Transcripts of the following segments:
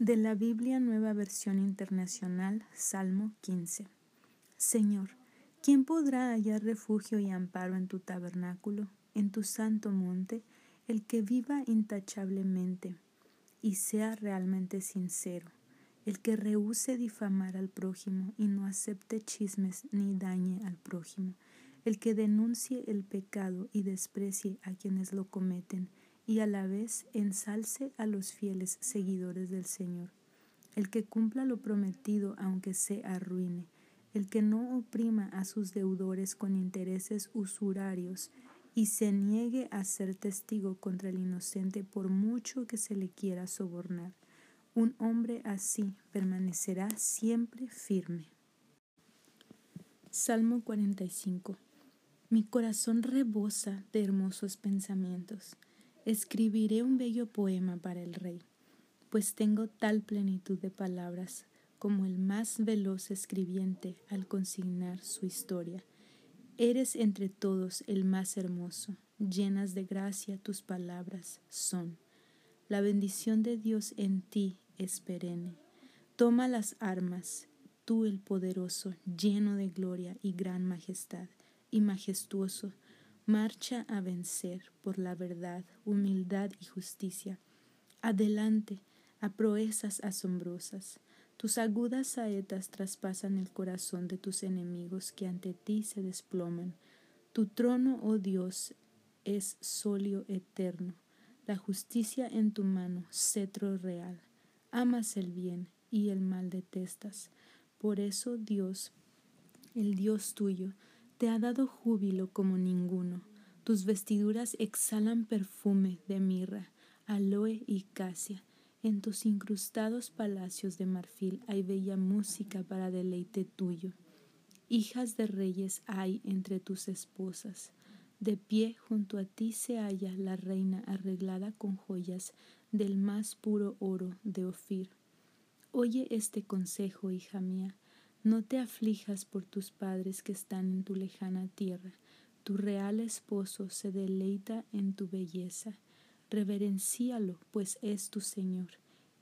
De la Biblia Nueva Versión Internacional, Salmo 15. Señor, ¿quién podrá hallar refugio y amparo en tu tabernáculo, en tu santo monte, el que viva intachablemente y sea realmente sincero, el que rehúse difamar al prójimo y no acepte chismes ni dañe al prójimo, el que denuncie el pecado y desprecie a quienes lo cometen, y a la vez ensalce a los fieles seguidores del Señor, el que cumpla lo prometido aunque se arruine, el que no oprima a sus deudores con intereses usurarios y se niegue a ser testigo contra el inocente por mucho que se le quiera sobornar. Un hombre así permanecerá siempre firme. Salmo 45 Mi corazón rebosa de hermosos pensamientos Escribiré un bello poema para el rey, pues tengo tal plenitud de palabras como el más veloz escribiente al consignar su historia. Eres entre todos el más hermoso, llenas de gracia tus palabras son. La bendición de Dios en ti es perenne. Toma las armas, tú el poderoso, lleno de gloria y gran majestad, y majestuoso, Marcha a vencer por la verdad, humildad y justicia. Adelante a proezas asombrosas. Tus agudas saetas traspasan el corazón de tus enemigos que ante ti se desploman. Tu trono, oh Dios, es solio eterno. La justicia en tu mano, cetro real. Amas el bien y el mal detestas. Por eso Dios, el Dios tuyo, te ha dado júbilo como ninguno. Tus vestiduras exhalan perfume de mirra, aloe y casia. En tus incrustados palacios de marfil hay bella música para deleite tuyo. Hijas de reyes hay entre tus esposas. De pie junto a ti se halla la reina arreglada con joyas del más puro oro de Ofir. Oye este consejo, hija mía, no te aflijas por tus padres que están en tu lejana tierra. Tu real esposo se deleita en tu belleza. Reverencíalo, pues es tu Señor.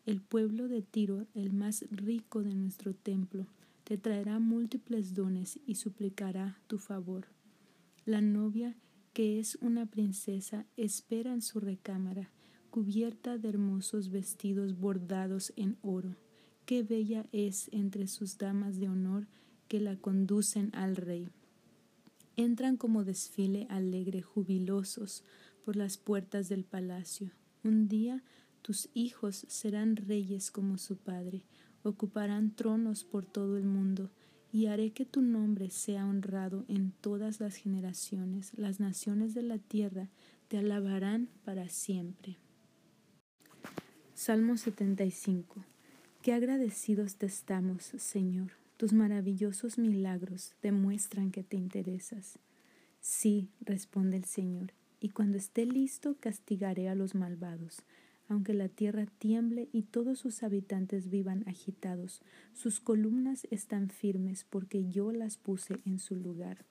El pueblo de Tiro, el más rico de nuestro templo, te traerá múltiples dones y suplicará tu favor. La novia, que es una princesa, espera en su recámara, cubierta de hermosos vestidos bordados en oro qué bella es entre sus damas de honor que la conducen al rey. Entran como desfile alegre, jubilosos, por las puertas del palacio. Un día tus hijos serán reyes como su padre, ocuparán tronos por todo el mundo, y haré que tu nombre sea honrado en todas las generaciones. Las naciones de la tierra te alabarán para siempre. Salmo 75 Qué agradecidos te estamos, Señor. Tus maravillosos milagros demuestran que te interesas. Sí, responde el Señor, y cuando esté listo castigaré a los malvados. Aunque la tierra tiemble y todos sus habitantes vivan agitados, sus columnas están firmes porque yo las puse en su lugar.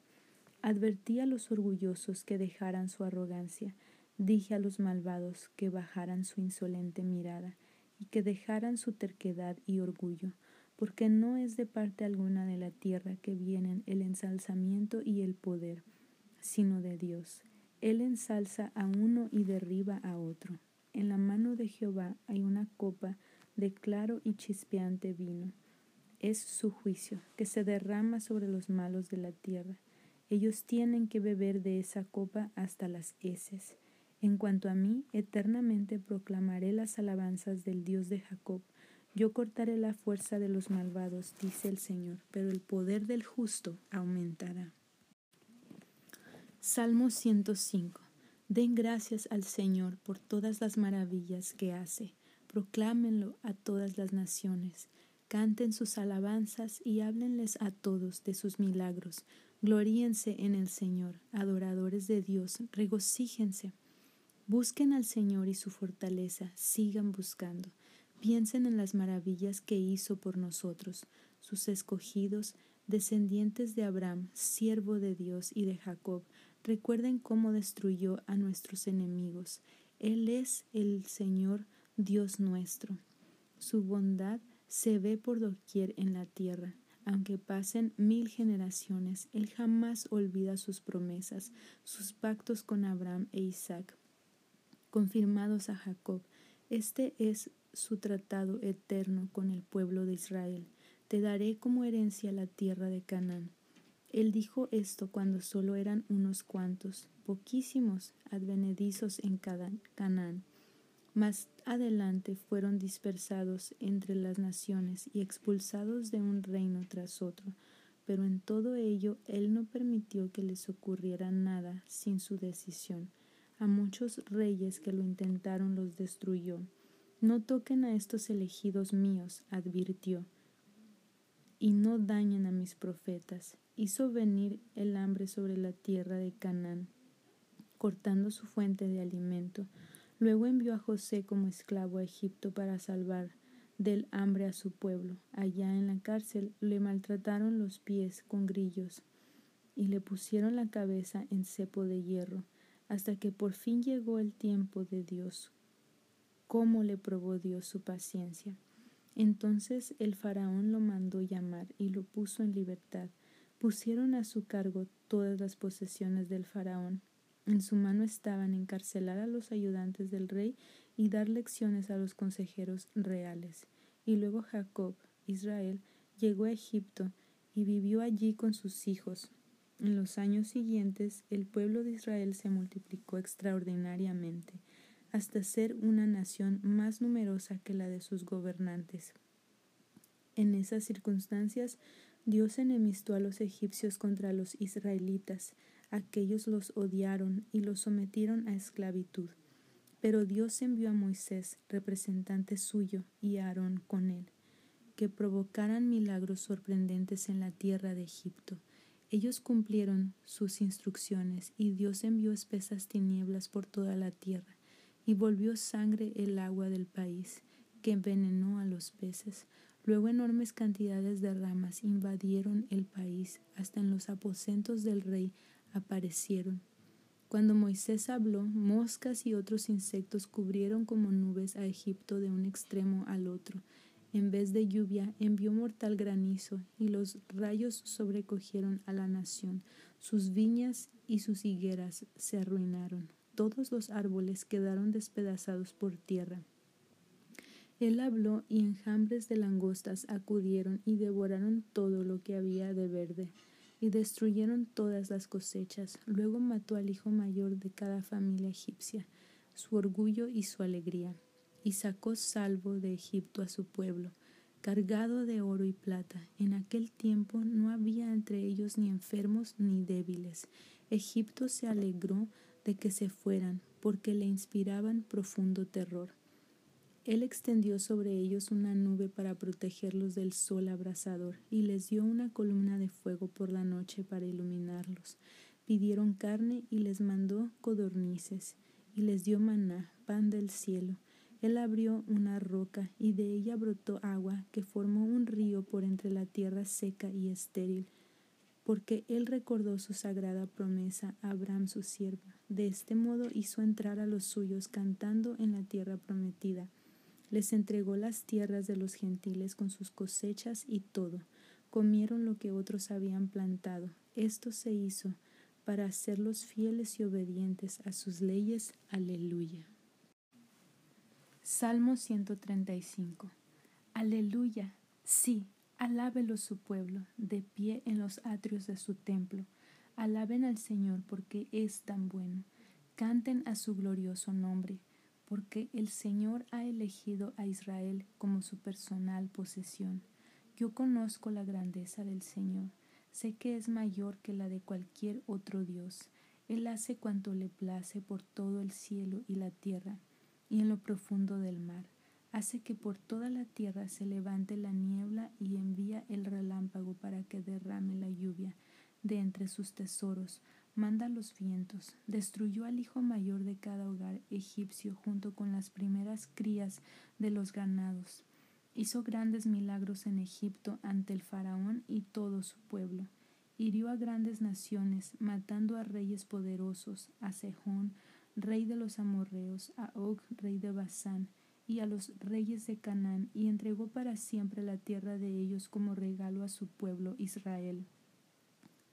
Advertí a los orgullosos que dejaran su arrogancia, dije a los malvados que bajaran su insolente mirada y que dejaran su terquedad y orgullo, porque no es de parte alguna de la tierra que vienen el ensalzamiento y el poder, sino de Dios. Él ensalza a uno y derriba a otro. En la mano de Jehová hay una copa de claro y chispeante vino. Es su juicio, que se derrama sobre los malos de la tierra. Ellos tienen que beber de esa copa hasta las heces. En cuanto a mí, eternamente proclamaré las alabanzas del Dios de Jacob. Yo cortaré la fuerza de los malvados, dice el Señor, pero el poder del justo aumentará. Salmo 105. Den gracias al Señor por todas las maravillas que hace. Proclámenlo a todas las naciones. Canten sus alabanzas y háblenles a todos de sus milagros. Gloríense en el Señor, adoradores de Dios, regocíjense Busquen al Señor y su fortaleza, sigan buscando. Piensen en las maravillas que hizo por nosotros, sus escogidos, descendientes de Abraham, siervo de Dios y de Jacob. Recuerden cómo destruyó a nuestros enemigos. Él es el Señor Dios nuestro. Su bondad se ve por doquier en la tierra. Aunque pasen mil generaciones, Él jamás olvida sus promesas, sus pactos con Abraham e Isaac, confirmados a Jacob. Este es su tratado eterno con el pueblo de Israel. Te daré como herencia la tierra de Canaán. Él dijo esto cuando solo eran unos cuantos, poquísimos, advenedizos en Canaán. Más adelante fueron dispersados entre las naciones y expulsados de un reino tras otro, pero en todo ello él no permitió que les ocurriera nada sin su decisión. A muchos reyes que lo intentaron los destruyó. No toquen a estos elegidos míos, advirtió, y no dañen a mis profetas. Hizo venir el hambre sobre la tierra de Canaán, cortando su fuente de alimento Luego envió a José como esclavo a Egipto para salvar del hambre a su pueblo. Allá en la cárcel le maltrataron los pies con grillos y le pusieron la cabeza en cepo de hierro, hasta que por fin llegó el tiempo de Dios. ¿Cómo le probó Dios su paciencia? Entonces el faraón lo mandó llamar y lo puso en libertad. Pusieron a su cargo todas las posesiones del faraón en su mano estaban encarcelar a los ayudantes del rey y dar lecciones a los consejeros reales. Y luego Jacob, Israel, llegó a Egipto y vivió allí con sus hijos. En los años siguientes el pueblo de Israel se multiplicó extraordinariamente, hasta ser una nación más numerosa que la de sus gobernantes. En esas circunstancias, Dios enemistó a los egipcios contra los israelitas, aquellos los odiaron y los sometieron a esclavitud. Pero Dios envió a Moisés, representante suyo, y a Aarón con él, que provocaran milagros sorprendentes en la tierra de Egipto. Ellos cumplieron sus instrucciones, y Dios envió espesas tinieblas por toda la tierra, y volvió sangre el agua del país, que envenenó a los peces. Luego enormes cantidades de ramas invadieron el país, hasta en los aposentos del rey aparecieron. Cuando Moisés habló, moscas y otros insectos cubrieron como nubes a Egipto de un extremo al otro. En vez de lluvia, envió mortal granizo, y los rayos sobrecogieron a la nación. Sus viñas y sus higueras se arruinaron. Todos los árboles quedaron despedazados por tierra. Él habló y enjambres de langostas acudieron y devoraron todo lo que había de verde y destruyeron todas las cosechas. Luego mató al hijo mayor de cada familia egipcia, su orgullo y su alegría, y sacó salvo de Egipto a su pueblo, cargado de oro y plata. En aquel tiempo no había entre ellos ni enfermos ni débiles. Egipto se alegró de que se fueran, porque le inspiraban profundo terror. Él extendió sobre ellos una nube para protegerlos del sol abrasador y les dio una columna de fuego por la noche para iluminarlos. Pidieron carne y les mandó codornices y les dio maná, pan del cielo. Él abrió una roca y de ella brotó agua que formó un río por entre la tierra seca y estéril, porque él recordó su sagrada promesa a Abraham su siervo. De este modo hizo entrar a los suyos cantando en la tierra prometida les entregó las tierras de los gentiles con sus cosechas y todo. Comieron lo que otros habían plantado. Esto se hizo para hacerlos fieles y obedientes a sus leyes. Aleluya. Salmo 135. Aleluya. Sí, alábelo su pueblo, de pie en los atrios de su templo. Alaben al Señor porque es tan bueno. Canten a su glorioso nombre porque el Señor ha elegido a Israel como su personal posesión. Yo conozco la grandeza del Señor, sé que es mayor que la de cualquier otro Dios. Él hace cuanto le place por todo el cielo y la tierra, y en lo profundo del mar. Hace que por toda la tierra se levante la niebla y envía el relámpago para que derrame la lluvia de entre sus tesoros manda los vientos, destruyó al hijo mayor de cada hogar egipcio junto con las primeras crías de los ganados. Hizo grandes milagros en Egipto ante el faraón y todo su pueblo. Hirió a grandes naciones, matando a reyes poderosos, a Sejón, rey de los amorreos, a Og, rey de Basán, y a los reyes de Canaán, y entregó para siempre la tierra de ellos como regalo a su pueblo Israel.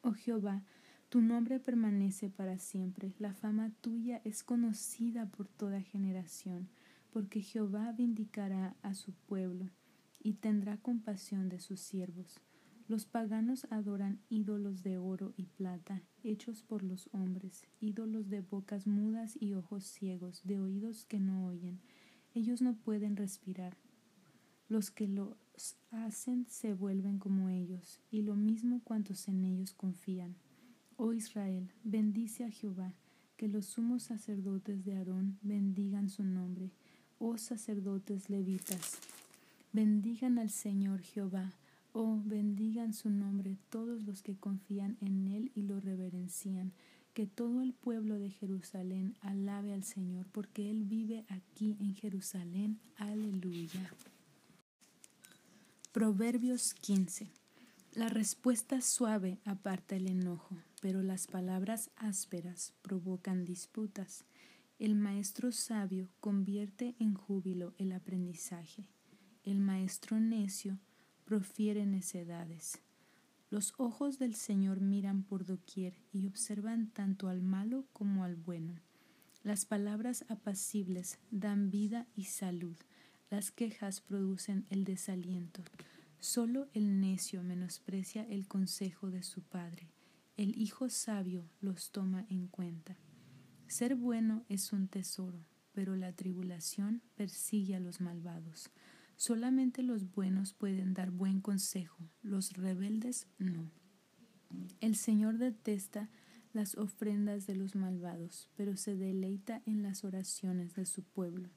Oh Jehová, tu nombre permanece para siempre, la fama tuya es conocida por toda generación, porque Jehová vindicará a su pueblo y tendrá compasión de sus siervos. Los paganos adoran ídolos de oro y plata, hechos por los hombres, ídolos de bocas mudas y ojos ciegos, de oídos que no oyen. Ellos no pueden respirar. Los que los hacen se vuelven como ellos, y lo mismo cuantos en ellos confían. Oh Israel, bendice a Jehová, que los sumos sacerdotes de Aarón bendigan su nombre. Oh sacerdotes levitas, bendigan al Señor Jehová Oh, bendigan su nombre todos los que confían en Él y lo reverencian. Que todo el pueblo de Jerusalén alabe al Señor, porque Él vive aquí en Jerusalén. Aleluya. Proverbios 15. La respuesta suave aparta el enojo, pero las palabras ásperas provocan disputas. El maestro sabio convierte en júbilo el aprendizaje. El maestro necio profiere necedades. Los ojos del Señor miran por doquier y observan tanto al malo como al bueno. Las palabras apacibles dan vida y salud, las quejas producen el desaliento. Solo el necio menosprecia el consejo de su padre, el hijo sabio los toma en cuenta. Ser bueno es un tesoro, pero la tribulación persigue a los malvados. Solamente los buenos pueden dar buen consejo, los rebeldes no. El Señor detesta las ofrendas de los malvados, pero se deleita en las oraciones de su pueblo.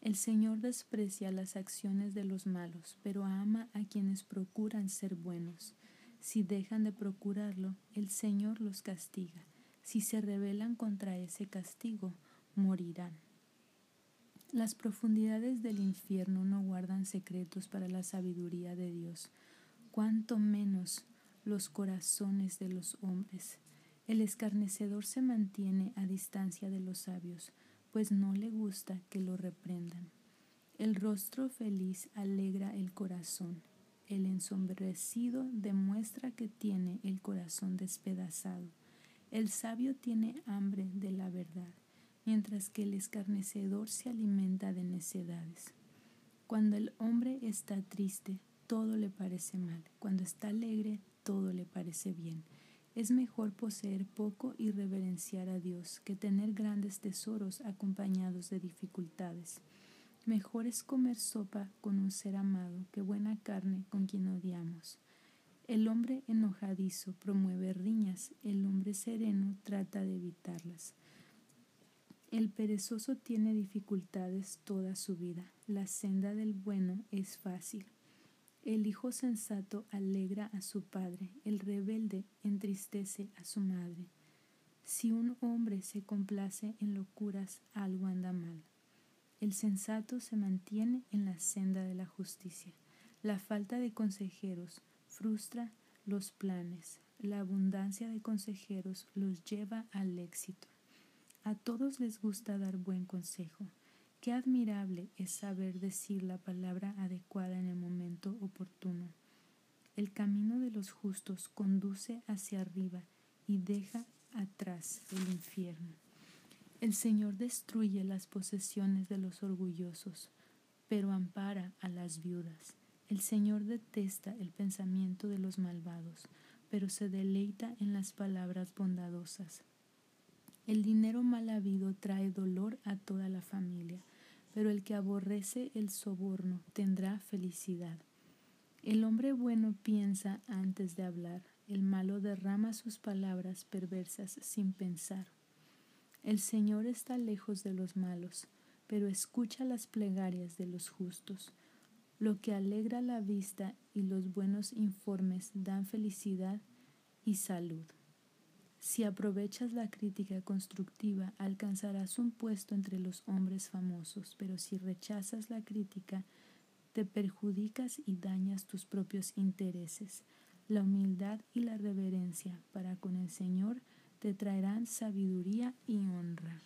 El Señor desprecia las acciones de los malos, pero ama a quienes procuran ser buenos. Si dejan de procurarlo, el Señor los castiga. Si se rebelan contra ese castigo, morirán. Las profundidades del infierno no guardan secretos para la sabiduría de Dios, cuanto menos los corazones de los hombres. El escarnecedor se mantiene a distancia de los sabios, pues no le gusta que lo reprendan. El rostro feliz alegra el corazón. El ensombrecido demuestra que tiene el corazón despedazado. El sabio tiene hambre de la verdad mientras que el escarnecedor se alimenta de necedades. Cuando el hombre está triste, todo le parece mal. Cuando está alegre, todo le parece bien. Es mejor poseer poco y reverenciar a Dios que tener grandes tesoros acompañados de dificultades. Mejor es comer sopa con un ser amado que buena carne con quien odiamos. El hombre enojadizo promueve riñas, el hombre sereno trata de evitarlas. El perezoso tiene dificultades toda su vida. La senda del bueno es fácil. El hijo sensato alegra a su padre, el rebelde entristece a su madre. Si un hombre se complace en locuras, algo anda mal. El sensato se mantiene en la senda de la justicia. La falta de consejeros frustra los planes. La abundancia de consejeros los lleva al éxito. A todos les gusta dar buen consejo. Qué admirable es saber decir la palabra adecuada en el momento oportuno. El camino de los justos conduce hacia arriba y deja atrás el infierno. El Señor destruye las posesiones de los orgullosos, pero ampara a las viudas. El Señor detesta el pensamiento de los malvados, pero se deleita en las palabras bondadosas. El dinero mal habido trae dolor a toda la familia, pero el que aborrece el soborno tendrá felicidad. El hombre bueno piensa antes de hablar, el malo derrama sus palabras perversas sin pensar. El Señor está lejos de los malos, pero escucha las plegarias de los justos. Lo que alegra la vista y los buenos informes dan felicidad y salud. Si aprovechas la crítica constructiva, alcanzarás un puesto entre los hombres famosos, pero si rechazas la crítica, te perjudicas y dañas tus propios intereses. La humildad y la reverencia para con el Señor te traerán sabiduría y honra.